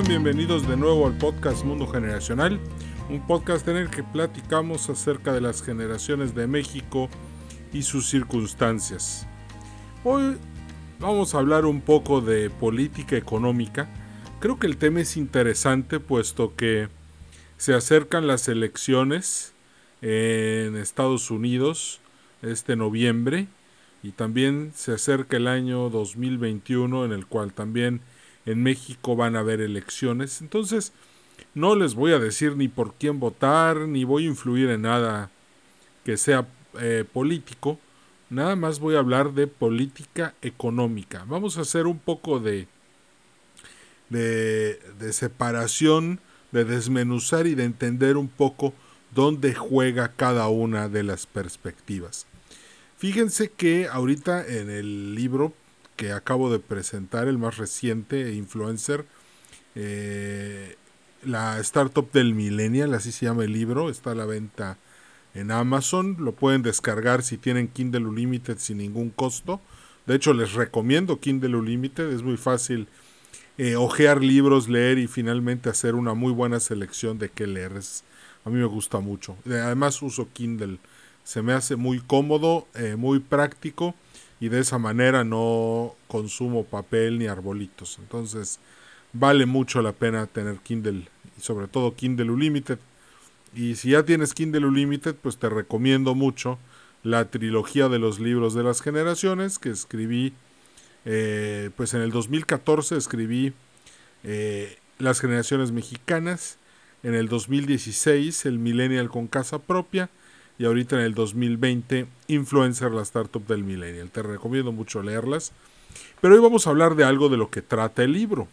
Bienvenidos de nuevo al podcast Mundo Generacional, un podcast en el que platicamos acerca de las generaciones de México y sus circunstancias. Hoy vamos a hablar un poco de política económica. Creo que el tema es interesante puesto que se acercan las elecciones en Estados Unidos este noviembre y también se acerca el año 2021 en el cual también en México van a haber elecciones. Entonces, no les voy a decir ni por quién votar, ni voy a influir en nada que sea eh, político. Nada más voy a hablar de política económica. Vamos a hacer un poco de, de, de separación, de desmenuzar y de entender un poco dónde juega cada una de las perspectivas. Fíjense que ahorita en el libro que acabo de presentar, el más reciente, Influencer, eh, la startup del millennial, así se llama el libro, está a la venta en Amazon, lo pueden descargar si tienen Kindle Unlimited sin ningún costo. De hecho, les recomiendo Kindle Unlimited, es muy fácil eh, ojear libros, leer y finalmente hacer una muy buena selección de qué leer. a mí me gusta mucho. Además uso Kindle se me hace muy cómodo, eh, muy práctico y de esa manera no consumo papel ni arbolitos. Entonces vale mucho la pena tener Kindle y sobre todo Kindle Unlimited. Y si ya tienes Kindle Unlimited, pues te recomiendo mucho la trilogía de los libros de las generaciones que escribí, eh, pues en el 2014 escribí eh, Las generaciones mexicanas, en el 2016 El Millennial con casa propia, y ahorita en el 2020 Influencer, la startup del millennial. Te recomiendo mucho leerlas. Pero hoy vamos a hablar de algo de lo que trata el libro.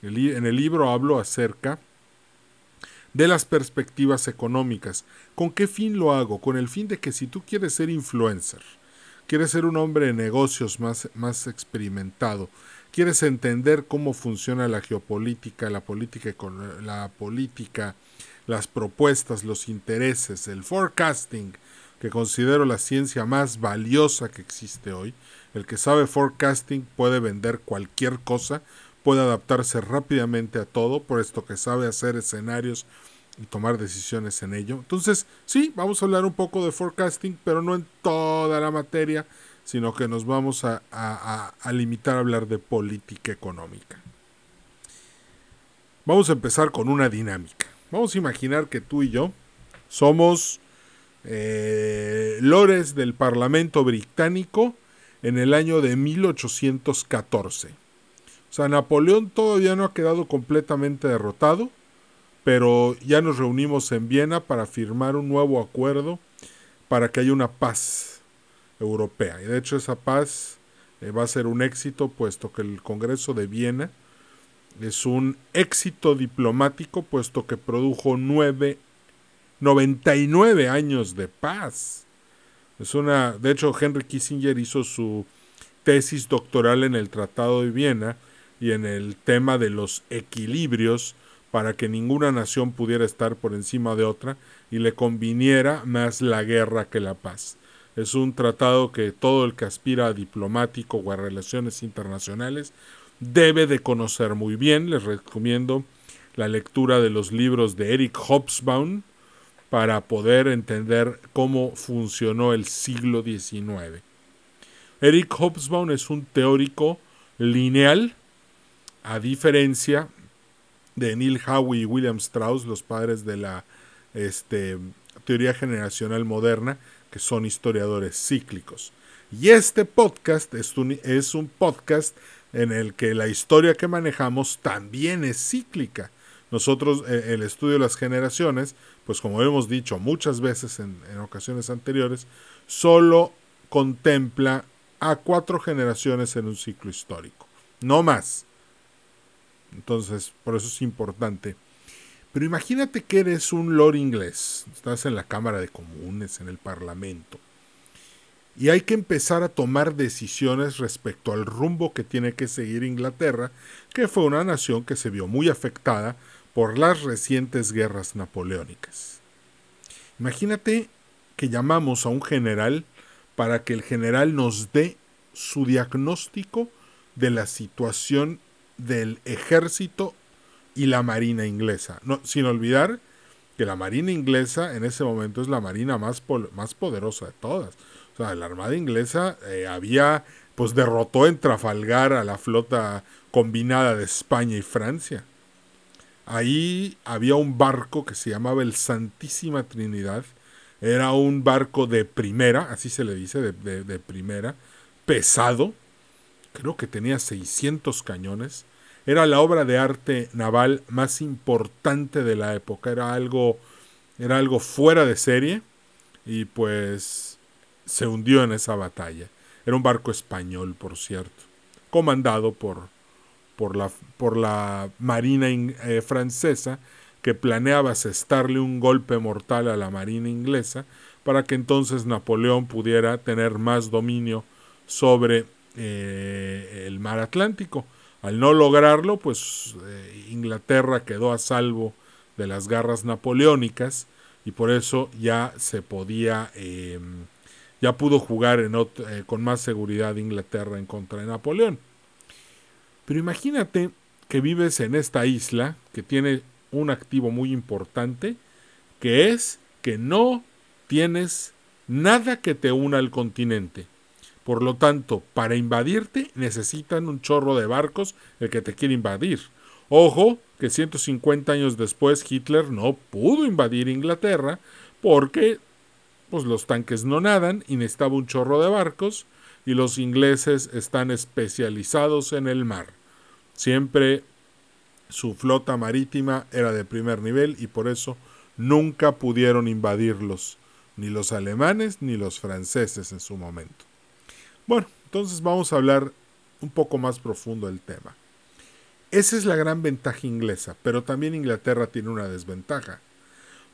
En el libro hablo acerca de las perspectivas económicas. ¿Con qué fin lo hago? Con el fin de que si tú quieres ser influencer, quieres ser un hombre de negocios más, más experimentado, quieres entender cómo funciona la geopolítica, la política, la política las propuestas, los intereses, el forecasting, que considero la ciencia más valiosa que existe hoy. El que sabe forecasting puede vender cualquier cosa, puede adaptarse rápidamente a todo, por esto que sabe hacer escenarios y tomar decisiones en ello. Entonces, sí, vamos a hablar un poco de forecasting, pero no en toda la materia, sino que nos vamos a, a limitar a hablar de política económica. Vamos a empezar con una dinámica. Vamos a imaginar que tú y yo somos eh, lores del Parlamento británico en el año de 1814. O sea, Napoleón todavía no ha quedado completamente derrotado, pero ya nos reunimos en Viena para firmar un nuevo acuerdo para que haya una paz europea. Y de hecho esa paz eh, va a ser un éxito, puesto que el Congreso de Viena es un éxito diplomático puesto que produjo nueve, 99 años de paz. Es una, de hecho, Henry Kissinger hizo su tesis doctoral en el Tratado de Viena y en el tema de los equilibrios para que ninguna nación pudiera estar por encima de otra y le conviniera más la guerra que la paz. Es un tratado que todo el que aspira a diplomático o a relaciones internacionales debe de conocer muy bien. Les recomiendo la lectura de los libros de Eric Hobsbawm para poder entender cómo funcionó el siglo XIX. Eric Hobsbawm es un teórico lineal, a diferencia de Neil Howe y William Strauss, los padres de la este, teoría generacional moderna, que son historiadores cíclicos. Y este podcast es es un podcast en el que la historia que manejamos también es cíclica. Nosotros, eh, el estudio de las generaciones, pues como hemos dicho muchas veces en, en ocasiones anteriores, solo contempla a cuatro generaciones en un ciclo histórico, no más. Entonces, por eso es importante. Pero imagínate que eres un lord inglés, estás en la Cámara de Comunes, en el Parlamento, y hay que empezar a tomar decisiones respecto al rumbo que tiene que seguir Inglaterra, que fue una nación que se vio muy afectada por las recientes guerras napoleónicas. Imagínate que llamamos a un general para que el general nos dé su diagnóstico de la situación del ejército y la marina inglesa. No, sin olvidar que la marina inglesa en ese momento es la marina más, más poderosa de todas. La armada inglesa eh, había, pues derrotó en Trafalgar a la flota combinada de España y Francia. Ahí había un barco que se llamaba el Santísima Trinidad. Era un barco de primera, así se le dice, de, de primera, pesado. Creo que tenía 600 cañones era la obra de arte naval más importante de la época, era algo, era algo fuera de serie y pues se hundió en esa batalla. Era un barco español, por cierto, comandado por, por, la, por la Marina eh, francesa que planeaba asestarle un golpe mortal a la Marina inglesa para que entonces Napoleón pudiera tener más dominio sobre eh, el mar Atlántico. Al no lograrlo, pues eh, Inglaterra quedó a salvo de las garras napoleónicas y por eso ya se podía, em, ya pudo jugar en eh, con más seguridad Inglaterra en contra de Napoleón. Pero imagínate que vives en esta isla que tiene un activo muy importante, que es que no tienes nada que te una al continente. Por lo tanto, para invadirte necesitan un chorro de barcos el que te quiere invadir. Ojo, que 150 años después Hitler no pudo invadir Inglaterra porque pues los tanques no nadan y necesitaba un chorro de barcos y los ingleses están especializados en el mar. Siempre su flota marítima era de primer nivel y por eso nunca pudieron invadirlos, ni los alemanes ni los franceses en su momento. Bueno, entonces vamos a hablar un poco más profundo del tema. Esa es la gran ventaja inglesa, pero también Inglaterra tiene una desventaja,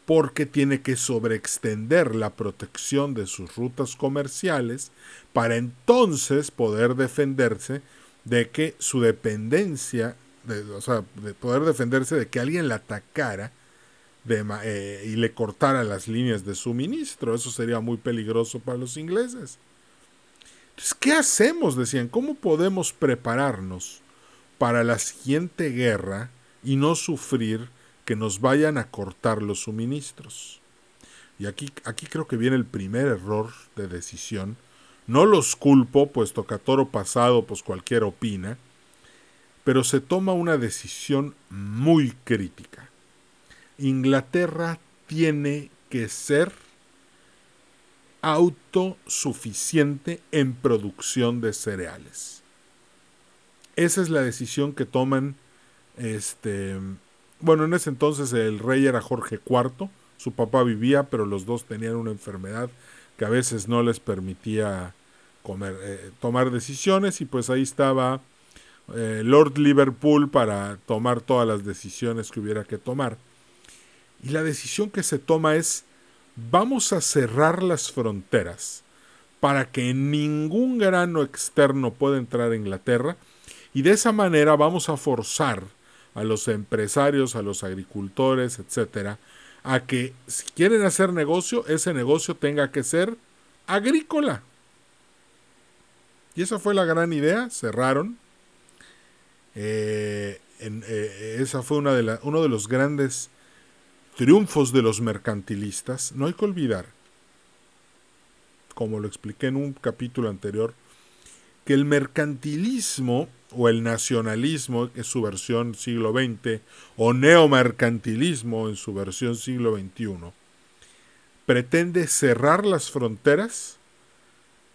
porque tiene que sobreextender la protección de sus rutas comerciales para entonces poder defenderse de que su dependencia, o sea, de poder defenderse de que alguien la atacara eh, y le cortara las líneas de suministro. Eso sería muy peligroso para los ingleses. Entonces, ¿qué hacemos? Decían, ¿cómo podemos prepararnos para la siguiente guerra y no sufrir que nos vayan a cortar los suministros? Y aquí, aquí creo que viene el primer error de decisión. No los culpo, puesto que a toro pasado pues cualquiera opina, pero se toma una decisión muy crítica. Inglaterra tiene que ser autosuficiente en producción de cereales. Esa es la decisión que toman este bueno, en ese entonces el rey era Jorge IV, su papá vivía, pero los dos tenían una enfermedad que a veces no les permitía comer, eh, tomar decisiones y pues ahí estaba eh, Lord Liverpool para tomar todas las decisiones que hubiera que tomar. Y la decisión que se toma es vamos a cerrar las fronteras para que ningún grano externo pueda entrar a Inglaterra y de esa manera vamos a forzar a los empresarios, a los agricultores, etcétera, a que si quieren hacer negocio, ese negocio tenga que ser agrícola. Y esa fue la gran idea, cerraron. Eh, eh, esa fue una de uno de los grandes triunfos de los mercantilistas, no hay que olvidar, como lo expliqué en un capítulo anterior, que el mercantilismo o el nacionalismo, en su versión siglo XX, o neomercantilismo en su versión siglo XXI, pretende cerrar las fronteras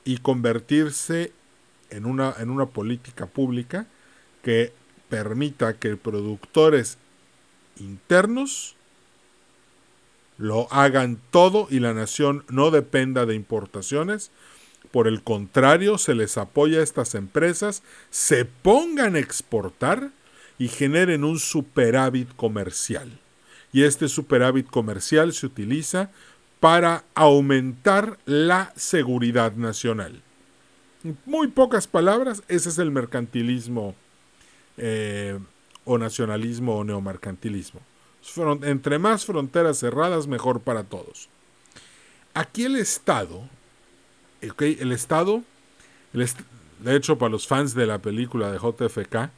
y convertirse en una, en una política pública que permita que productores internos lo hagan todo y la nación no dependa de importaciones. Por el contrario, se les apoya a estas empresas, se pongan a exportar y generen un superávit comercial. Y este superávit comercial se utiliza para aumentar la seguridad nacional. En muy pocas palabras, ese es el mercantilismo eh, o nacionalismo o neomercantilismo entre más fronteras cerradas, mejor para todos. Aquí el Estado, el Estado, de hecho para los fans de la película de JFK,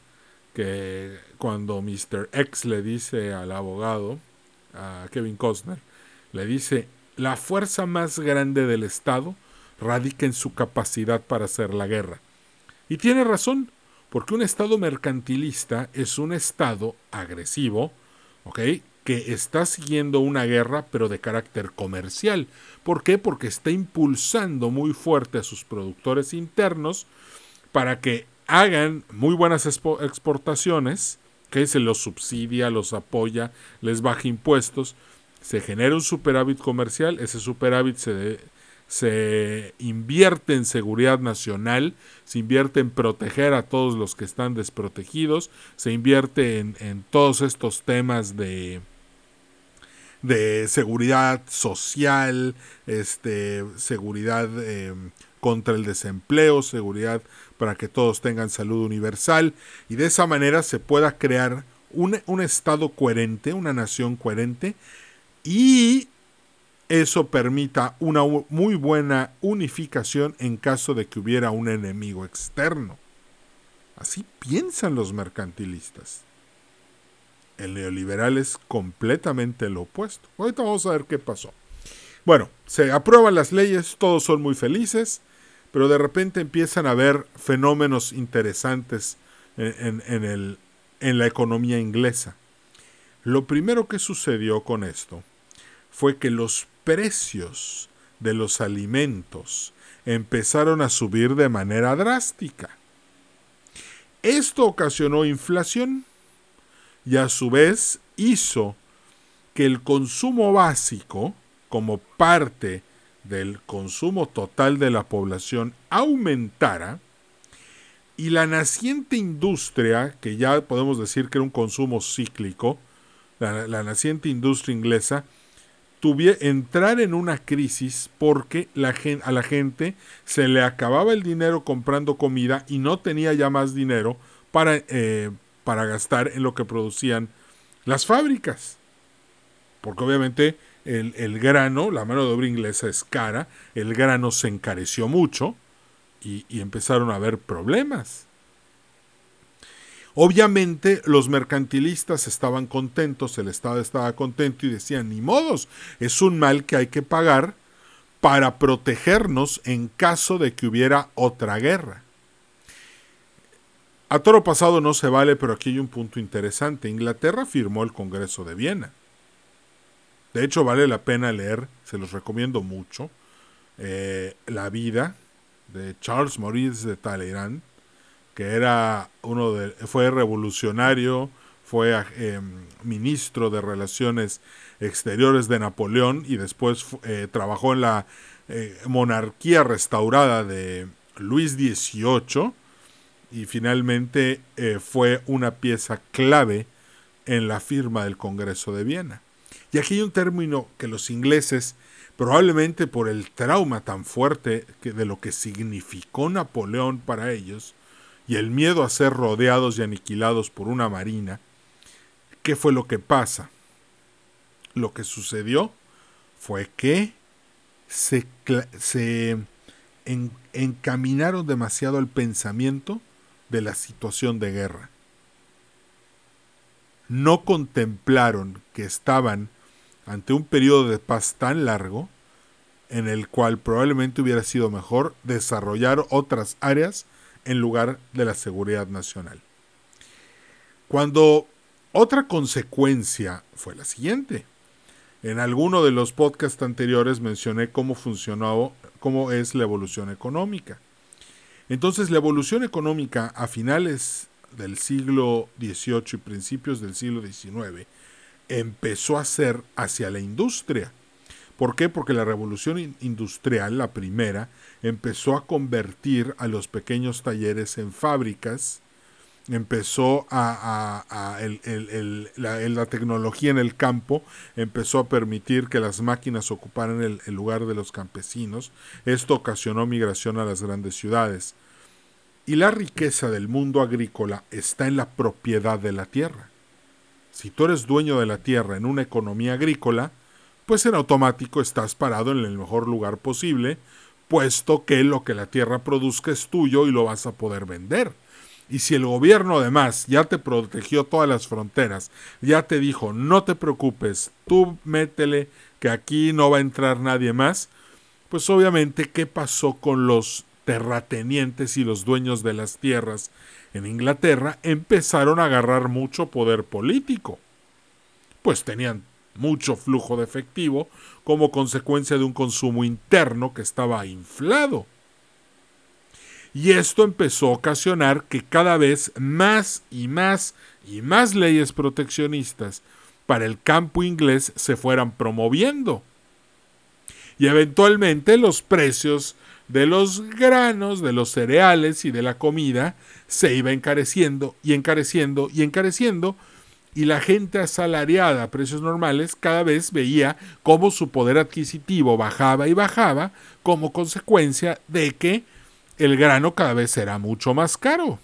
que cuando Mr. X le dice al abogado, a Kevin Costner, le dice, la fuerza más grande del Estado radica en su capacidad para hacer la guerra. Y tiene razón, porque un Estado mercantilista es un Estado agresivo, ¿ok? Que está siguiendo una guerra, pero de carácter comercial. ¿Por qué? Porque está impulsando muy fuerte a sus productores internos para que hagan muy buenas exportaciones, que se los subsidia, los apoya, les baja impuestos, se genera un superávit comercial, ese superávit se, se invierte en seguridad nacional, se invierte en proteger a todos los que están desprotegidos, se invierte en, todos estos temas de, de seguridad social, este, seguridad em, contra el desempleo, seguridad para que todos tengan salud universal y de esa manera se pueda crear un, un Estado coherente, una nación coherente y eso permita una muy buena unificación en caso de que hubiera un enemigo externo. Así piensan los mercantilistas. El neoliberal es completamente lo opuesto. Ahorita vamos a ver qué pasó. Bueno, se aprueban las leyes, todos son muy felices, pero de repente empiezan a haber fenómenos interesantes en, el, en la economía inglesa. Lo primero que sucedió con esto fue que los precios de los alimentos empezaron a subir de manera drástica. Esto ocasionó inflación y a su vez hizo que el consumo básico, como parte del consumo total de la población, aumentara y la naciente industria, que ya podemos decir que era un consumo cíclico, la, naciente industria inglesa, entrar en una crisis porque la, a la gente se le acababa el dinero comprando comida y no tenía ya más dinero para, eh, para gastar en lo que producían las fábricas. Porque obviamente el, el, grano, la mano de obra inglesa es cara, el grano se encareció mucho y, y empezaron a haber problemas. Obviamente los mercantilistas estaban contentos, el Estado estaba contento y decían, ni modos, es un mal que hay que pagar para protegernos en caso de que hubiera otra guerra. A toro pasado no se vale, pero aquí hay un punto interesante. Inglaterra firmó el Congreso de Viena. De hecho, vale la pena leer, se los recomiendo mucho, eh, la vida de Charles Maurice de Talleyrand, que era uno de, fue revolucionario, fue eh, ministro de Relaciones Exteriores de Napoleón y después eh, trabajó en la eh, monarquía restaurada de Luis XVIII y finalmente fue una pieza clave en la firma del Congreso de Viena. Y aquí hay un término que los ingleses, probablemente por el trauma tan fuerte que de lo que significó Napoleón para ellos, y el miedo a ser rodeados y aniquilados por una marina, ¿qué fue lo que pasa? Lo que sucedió fue que se, se encaminaron demasiado al pensamiento de la situación de guerra. No contemplaron que estaban ante un periodo de paz tan largo en el cual probablemente hubiera sido mejor desarrollar otras áreas en lugar de la seguridad nacional. Cuando otra consecuencia fue la siguiente. En alguno de los podcasts anteriores mencioné cómo funcionó, cómo es la evolución económica. Entonces, la evolución económica a finales del siglo XVIII y principios del siglo XIX empezó a ser hacia la industria. ¿Por qué? Porque la revolución industrial, la primera, empezó a convertir a los pequeños talleres en fábricas, empezó a, la, tecnología en el campo empezó a permitir que las máquinas ocuparan el, el lugar de los campesinos. Esto ocasionó migración a las grandes ciudades. Y la riqueza del mundo agrícola está en la propiedad de la tierra. Si tú eres dueño de la tierra en una economía agrícola, pues en automático estás parado en el mejor lugar posible, puesto que lo que la tierra produzca es tuyo y lo vas a poder vender. Y si el gobierno además ya te protegió todas las fronteras, ya te dijo, no te preocupes, tú métele que aquí no va a entrar nadie más, pues obviamente, ¿qué pasó con los terratenientes y los dueños de las tierras en Inglaterra? Empezaron a agarrar mucho poder político. Pues tenían mucho flujo de efectivo como consecuencia de un consumo interno que estaba inflado. Y esto empezó a ocasionar que cada vez más y más y más leyes proteccionistas para el campo inglés se fueran promoviendo. Y eventualmente los precios de los granos, de los cereales y de la comida se iba encareciendo y encareciendo y encareciendo y la gente asalariada a precios normales cada vez veía cómo su poder adquisitivo bajaba y bajaba como consecuencia de que el grano cada vez era mucho más caro.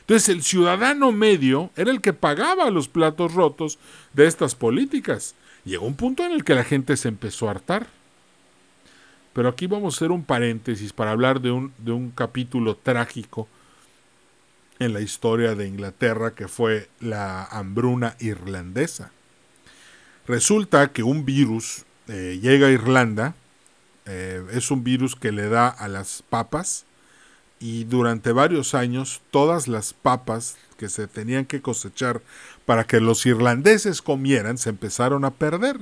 Entonces el ciudadano medio era el que pagaba los platos rotos de estas políticas. Llegó un punto en el que la gente se empezó a hartar. Pero aquí vamos a hacer un paréntesis para hablar de un, de un capítulo trágico en la historia de Inglaterra que fue la hambruna irlandesa. Resulta que un virus eh, llega a Irlanda eh, es un virus que le da a las papas y durante varios años todas las papas que se tenían que cosechar para que los irlandeses comieran se empezaron a perder.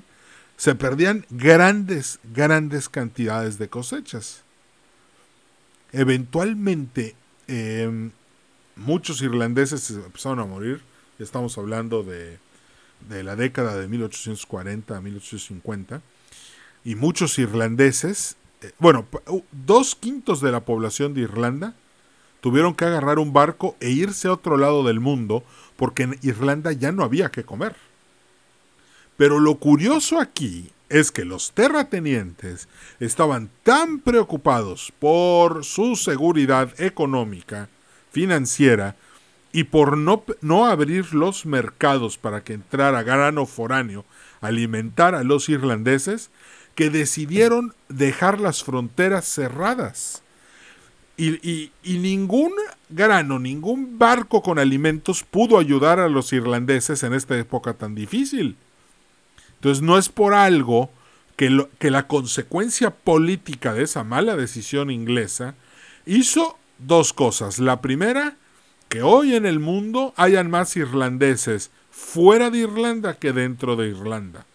Se perdían grandes, grandes cantidades de cosechas. Eventualmente em, muchos irlandeses empezaron a morir. Estamos hablando de, de la década de 1840 a 1850 y muchos irlandeses, eh, bueno, dos quintos de la población de Irlanda tuvieron que agarrar un barco e irse a otro lado del mundo porque en Irlanda ya no había que comer. Pero lo curioso aquí es que los terratenientes estaban tan preocupados por su seguridad económica, financiera, y por no, no abrir los mercados para que entrara grano foráneo alimentar a los irlandeses, que decidieron dejar las fronteras cerradas. Y, ningún grano, ningún barco con alimentos pudo ayudar a los irlandeses en esta época tan difícil. Entonces no es por algo que, que la consecuencia política de esa mala decisión inglesa hizo dos cosas. La primera, que hoy en el mundo hayan más irlandeses fuera de Irlanda que dentro de Irlanda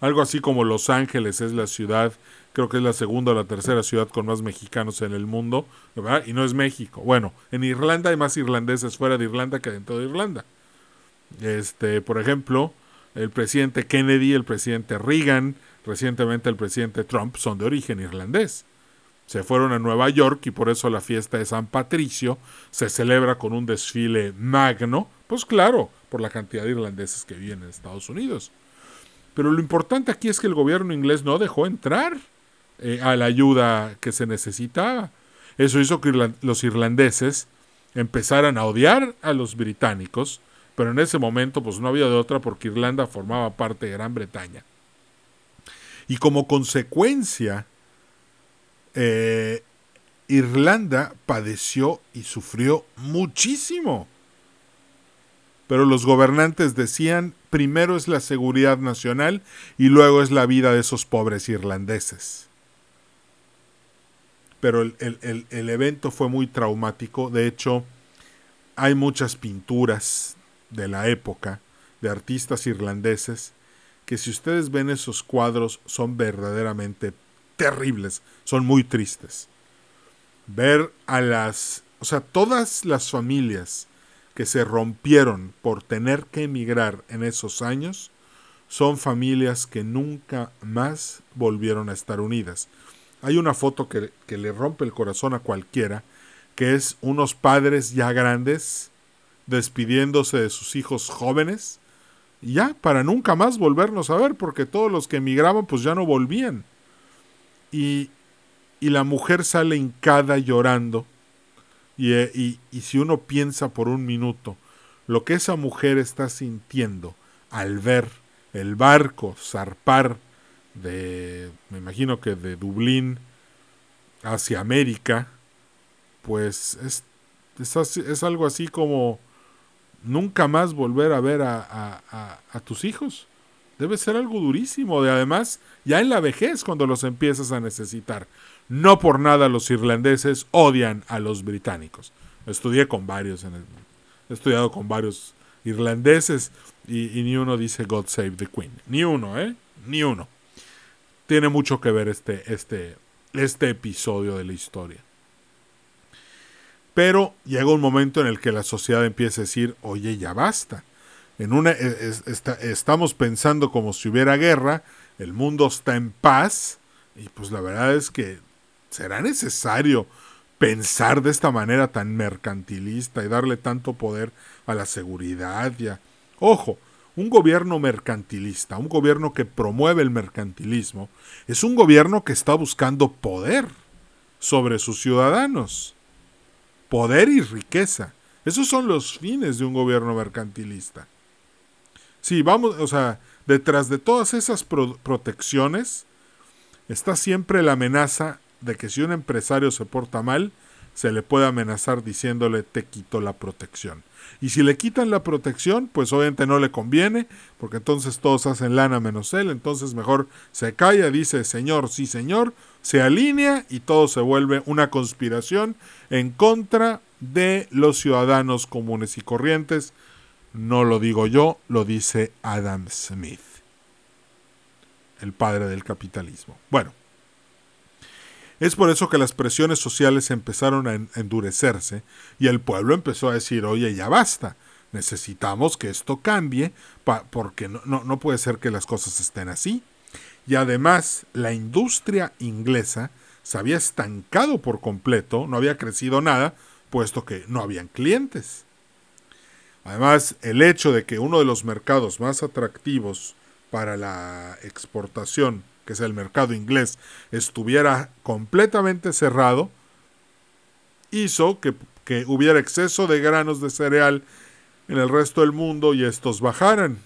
algo así como Los Ángeles es la ciudad, creo que es la segunda o la tercera ciudad con más mexicanos en el mundo, ¿verdad? Y no es México. Bueno, en Irlanda hay más irlandeses fuera de Irlanda que dentro de Irlanda. Este, por ejemplo, el presidente Kennedy, el presidente Reagan, recientemente el presidente Trump son de origen irlandés. Se fueron a Nueva York y por eso la fiesta de San Patricio se celebra con un desfile magno, pues claro, por la cantidad de irlandeses que viven en Estados Unidos. Pero lo importante aquí es que el gobierno inglés no dejó entrar eh, a la ayuda que se necesitaba. Eso hizo que los irlandeses empezaran a odiar a los británicos, pero en ese momento pues no había de otra porque Irlanda formaba parte de Gran Bretaña. Y como consecuencia, eh, Irlanda padeció y sufrió muchísimo pero los gobernantes decían primero es la seguridad nacional y luego es la vida de esos pobres irlandeses. Pero el, evento fue muy traumático, de hecho hay muchas pinturas de la época de artistas irlandeses que si ustedes ven esos cuadros son verdaderamente terribles, son muy tristes. Ver a las, o sea, todas las familias que se rompieron por tener que emigrar en esos años son familias que nunca más volvieron a estar unidas. Hay una foto que, le rompe el corazón a cualquiera, que es unos padres ya grandes despidiéndose de sus hijos jóvenes, ya para nunca más volvernos a ver, porque todos los que emigraban pues ya no volvían. Y, y la mujer sale hincada llorando eh, y, si uno piensa por un minuto lo que esa mujer está sintiendo al ver el barco zarpar de, me imagino que de Dublín hacia América, pues es, Es, algo así como nunca más volver a ver a, a, tus hijos. Debe ser algo durísimo. De además, ya en la vejez cuando los empiezas a necesitar. No por nada los irlandeses odian a los británicos. Estudié con varios, en he estudiado con varios irlandeses y, y, ni uno dice God Save the Queen. Ni uno, ¿eh? Ni uno. Tiene mucho que ver este, este, este episodio de la historia. Pero llega un momento en el que la sociedad empieza a decir, oye, ya basta. En una, e, estamos pensando como si hubiera guerra, el mundo está en paz, y pues la verdad es que será necesario pensar de esta manera tan mercantilista y darle tanto poder a la seguridad y Ojo, un gobierno mercantilista, un gobierno que promueve el mercantilismo, es un gobierno que está buscando poder sobre sus ciudadanos poder y riqueza. Esos son los fines de un gobierno mercantilista. Sí, vamos, o sea, detrás de todas esas protecciones está siempre la amenaza de que si un empresario se porta mal, se le puede amenazar diciéndole te quito la protección. Y si le quitan la protección, pues obviamente no le conviene, porque entonces todos hacen lana menos él, entonces mejor se calla, dice señor, sí señor, se alinea y todo se vuelve una conspiración en contra de los ciudadanos comunes y corrientes. No lo digo yo, lo dice Adam Smith, el padre del capitalismo. Bueno, es por eso que las presiones sociales empezaron a endurecerse y el pueblo empezó a decir, oye, ya basta, necesitamos que esto cambie porque no, puede ser que las cosas estén así. Y además la industria inglesa se había estancado por completo, no había crecido nada, puesto que no habían clientes. Además, el hecho de que uno de los mercados más atractivos para la exportación que es el mercado inglés, estuviera completamente cerrado, hizo que, que hubiera exceso de granos de cereal en el resto del mundo y estos bajaran.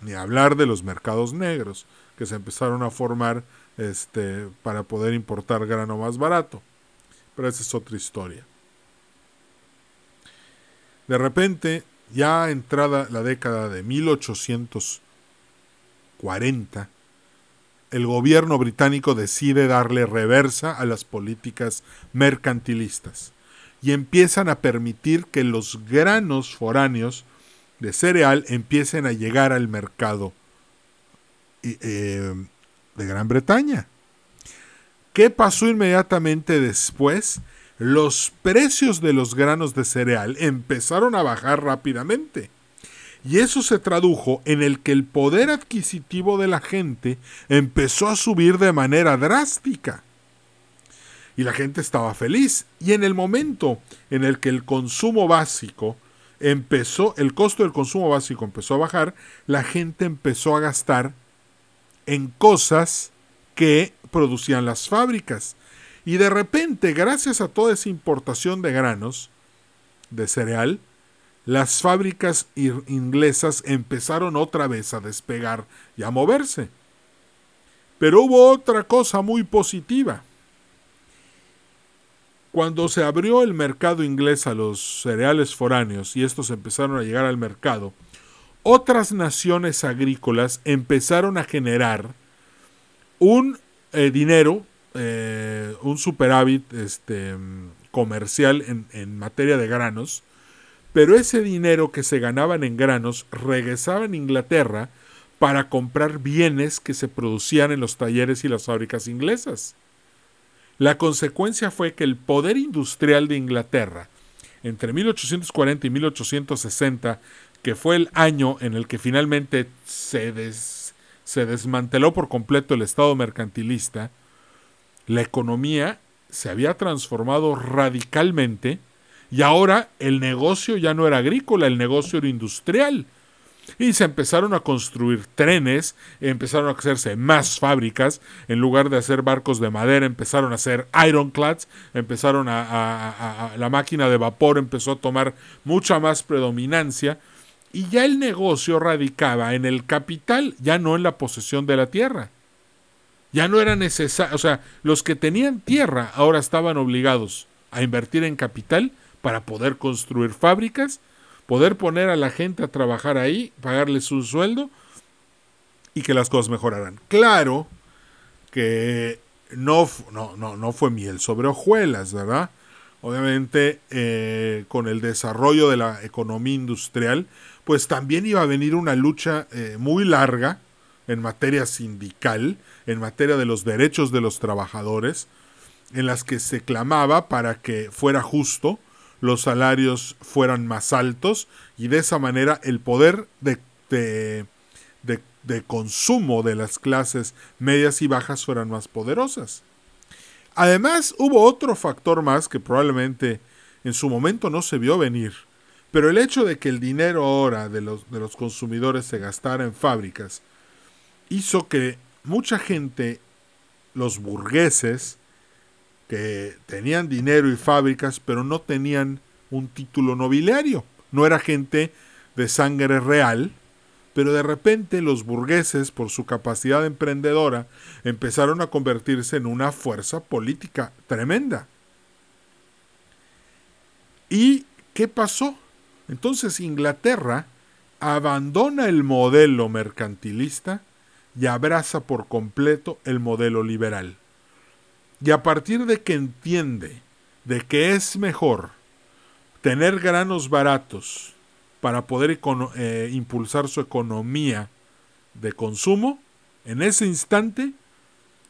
Ni hablar de los mercados negros que se empezaron a formar este, para poder importar grano más barato. Pero esa es otra historia. De repente, ya entrada la década de 1840, el gobierno británico decide darle reversa a las políticas mercantilistas y empiezan a permitir que los granos foráneos de cereal empiecen a llegar al mercado eh, de Gran Bretaña. ¿Qué pasó inmediatamente después? Los precios de los granos de cereal empezaron a bajar rápidamente y eso se tradujo en el que el poder adquisitivo de la gente empezó a subir de manera drástica. Y la gente estaba feliz. Y en el momento en el que el consumo básico empezó, el costo del consumo básico empezó a bajar, la gente empezó a gastar en cosas que producían las fábricas. Y de repente, gracias a toda esa importación de granos, de cereal, las fábricas inglesas empezaron otra vez a despegar y a moverse. Pero hubo otra cosa muy positiva. Cuando se abrió el mercado inglés a los cereales foráneos y estos empezaron a llegar al mercado, otras naciones agrícolas empezaron a generar un eh, dinero, eh, un superávit este, comercial en, en materia de granos, pero ese dinero que se ganaban en granos regresaba en Inglaterra para comprar bienes que se producían en los talleres y las fábricas inglesas. La consecuencia fue que el poder industrial de Inglaterra, entre 1840 y 1860, que fue el año en el que finalmente se, se desmanteló por completo el Estado mercantilista, la economía se había transformado radicalmente y ahora el negocio ya no era agrícola, el negocio era industrial. Y se empezaron a construir trenes, empezaron a hacerse más fábricas, en lugar de hacer barcos de madera, empezaron a hacer ironclads, empezaron a, la máquina de vapor empezó a tomar mucha más predominancia, y ya el negocio radicaba en el capital, ya no en la posesión de la tierra. Ya no era necesario, o sea, los que tenían tierra ahora estaban obligados a invertir en capital para poder construir fábricas, poder poner a la gente a trabajar ahí, pagarles un sueldo y que las cosas mejoraran. Claro que no, no, no, no fue miel sobre hojuelas, ¿verdad? Obviamente, eh, con el desarrollo de la economía industrial, pues también iba a venir una lucha eh, muy larga en materia sindical, en materia de los derechos de los trabajadores, en las que se clamaba para que fuera justo, los salarios fueran más altos y de esa manera el poder de, de, de consumo de las clases medias y bajas fueran más poderosas. Además, hubo otro factor más que probablemente en su momento no se vio venir, pero el hecho de que el dinero ahora de los, de los consumidores se gastara en fábricas hizo que mucha gente, los burgueses, que tenían dinero y fábricas, pero no tenían un título nobiliario, no era gente de sangre real, pero de repente los burgueses, por su capacidad emprendedora, empezaron a convertirse en una fuerza política tremenda. ¿Y qué pasó? Entonces Inglaterra abandona el modelo mercantilista y abraza por completo el modelo liberal. Y a partir de que entiende de que es mejor tener granos baratos para poder eh, impulsar su economía de consumo, en ese instante,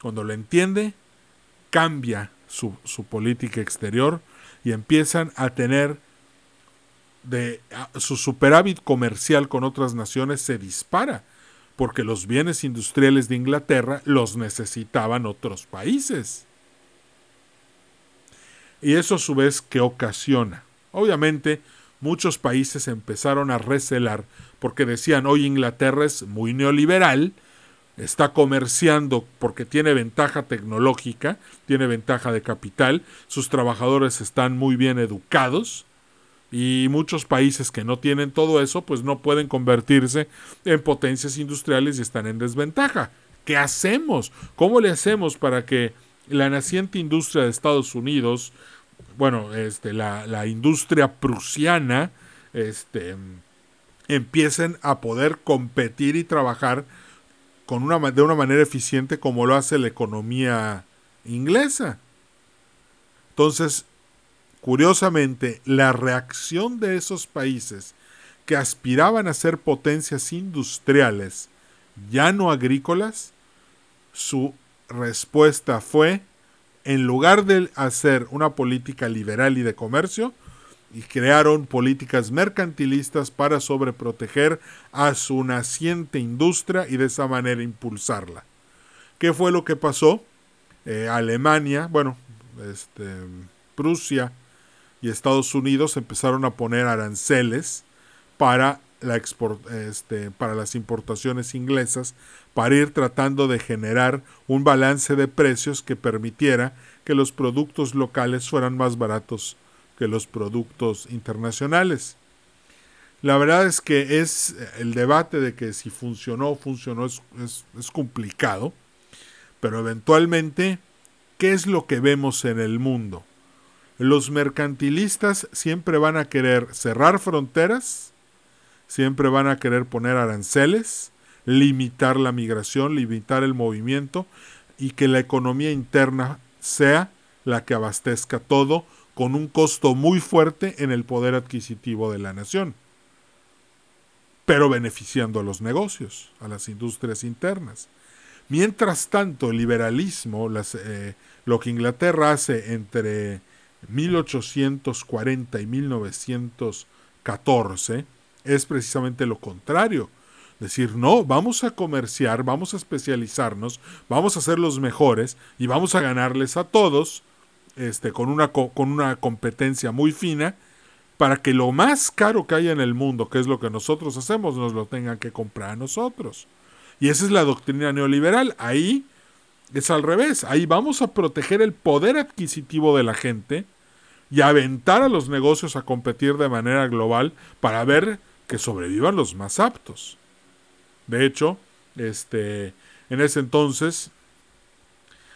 cuando lo entiende, cambia su, política exterior y empiezan a tener de su superávit comercial con otras naciones se dispara porque los bienes industriales de Inglaterra los necesitaban otros países. Y eso a su vez que ocasiona. Obviamente, muchos países empezaron a recelar porque decían, hoy Inglaterra es muy neoliberal, está comerciando porque tiene ventaja tecnológica, tiene ventaja de capital, sus trabajadores están muy bien educados y muchos países que no tienen todo eso pues no pueden convertirse en potencias industriales y están en desventaja. ¿Qué hacemos? ¿Cómo le hacemos para que la naciente industria de Estados Unidos bueno, este, la, industria prusiana, este, empiecen a poder competir y trabajar con una, de una manera eficiente como lo hace la economía inglesa. Entonces, curiosamente, la reacción de esos países que aspiraban a ser potencias industriales, ya no agrícolas, su respuesta fue en lugar de hacer una política liberal y de comercio, y crearon políticas mercantilistas para sobreproteger a su naciente industria y de esa manera impulsarla. ¿Qué fue lo que pasó? Eh, Alemania, bueno, este, Prusia y Estados Unidos empezaron a poner aranceles para, la este, para las importaciones inglesas para ir tratando de generar un balance de precios que permitiera que los productos locales fueran más baratos que los productos internacionales. La verdad es que es el debate de que si funcionó o funcionó es, es complicado, pero eventualmente, ¿qué es lo que vemos en el mundo? Los mercantilistas siempre van a querer cerrar fronteras, siempre van a querer poner aranceles, limitar la migración, limitar el movimiento y que la economía interna sea la que abastezca todo con un costo muy fuerte en el poder adquisitivo de la nación, pero beneficiando a los negocios, a las industrias internas. Mientras tanto, el liberalismo, eh, lo que Inglaterra hace entre 1840 y 1914, es precisamente lo contrario Decir, no, vamos a comerciar, vamos a especializarnos, vamos a ser los mejores y vamos a ganarles a todos este, con, una, con una competencia muy fina para que lo más caro que haya en el mundo, que es lo que nosotros hacemos, nos lo tengan que comprar a nosotros. Y esa es la doctrina neoliberal. Ahí es al revés. Ahí vamos a proteger el poder adquisitivo de la gente y aventar a los negocios a competir de manera global para ver que sobrevivan los más aptos. De hecho, este, en ese entonces,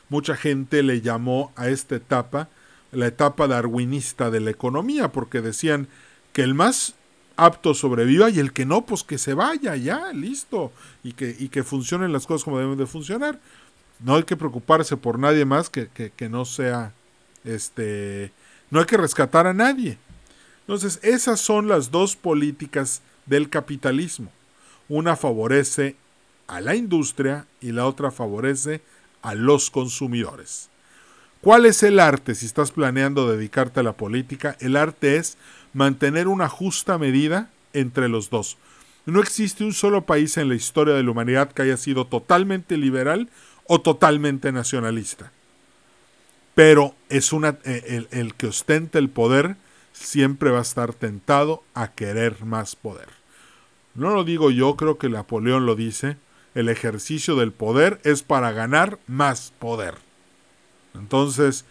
mucha gente le llamó a esta etapa la etapa darwinista de la economía, porque decían que el más apto sobreviva y el que no, pues que se vaya ya, listo, y que, y que funcionen las cosas como deben de funcionar. No hay que preocuparse por nadie más que, que no sea, este, no hay que rescatar a nadie. Entonces, esas son las dos políticas del capitalismo. Una favorece a la industria y la otra favorece a los consumidores. ¿Cuál es el arte si estás planeando dedicarte a la política? El arte es mantener una justa medida entre los dos. No existe un solo país en la historia de la humanidad que haya sido totalmente liberal o totalmente nacionalista. Pero es una, eh, el, el que ostenta el poder siempre va a estar tentado a querer más poder. No lo digo yo, creo que Napoleón lo dice. El ejercicio del poder es para ganar más poder. Entonces,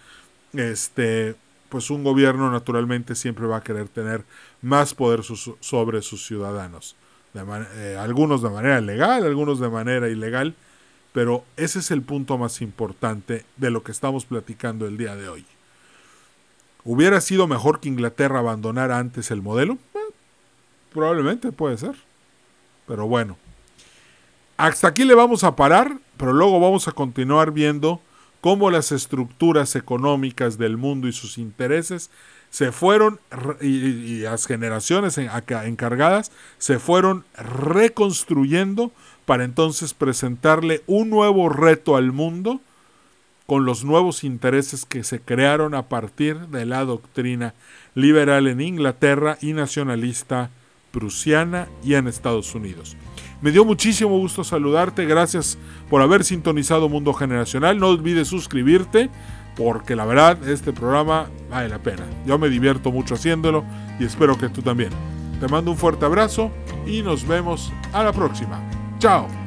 este, pues un gobierno naturalmente siempre va a querer tener más poder sobre sus ciudadanos. Eh, algunos de manera legal, algunos de manera ilegal, pero ese es el punto más importante de lo que estamos platicando el día de hoy. ¿Hubiera sido mejor que Inglaterra abandonara antes el modelo? Eh, probablemente puede ser. Pero bueno. Hasta aquí le vamos a parar, pero luego vamos a continuar viendo cómo las estructuras económicas del mundo y sus intereses se fueron, y, las generaciones encargadas se fueron reconstruyendo para entonces presentarle un nuevo reto al mundo con los nuevos intereses que se crearon a partir de la doctrina liberal en Inglaterra y nacionalista prusiana y en Estados Unidos. Me dio muchísimo gusto saludarte. Gracias por haber sintonizado Mundo Generacional. No olvides suscribirte porque la verdad este programa vale la pena. Yo me divierto mucho haciéndolo y espero que tú también. Te mando un fuerte abrazo y nos vemos a la próxima. 叫。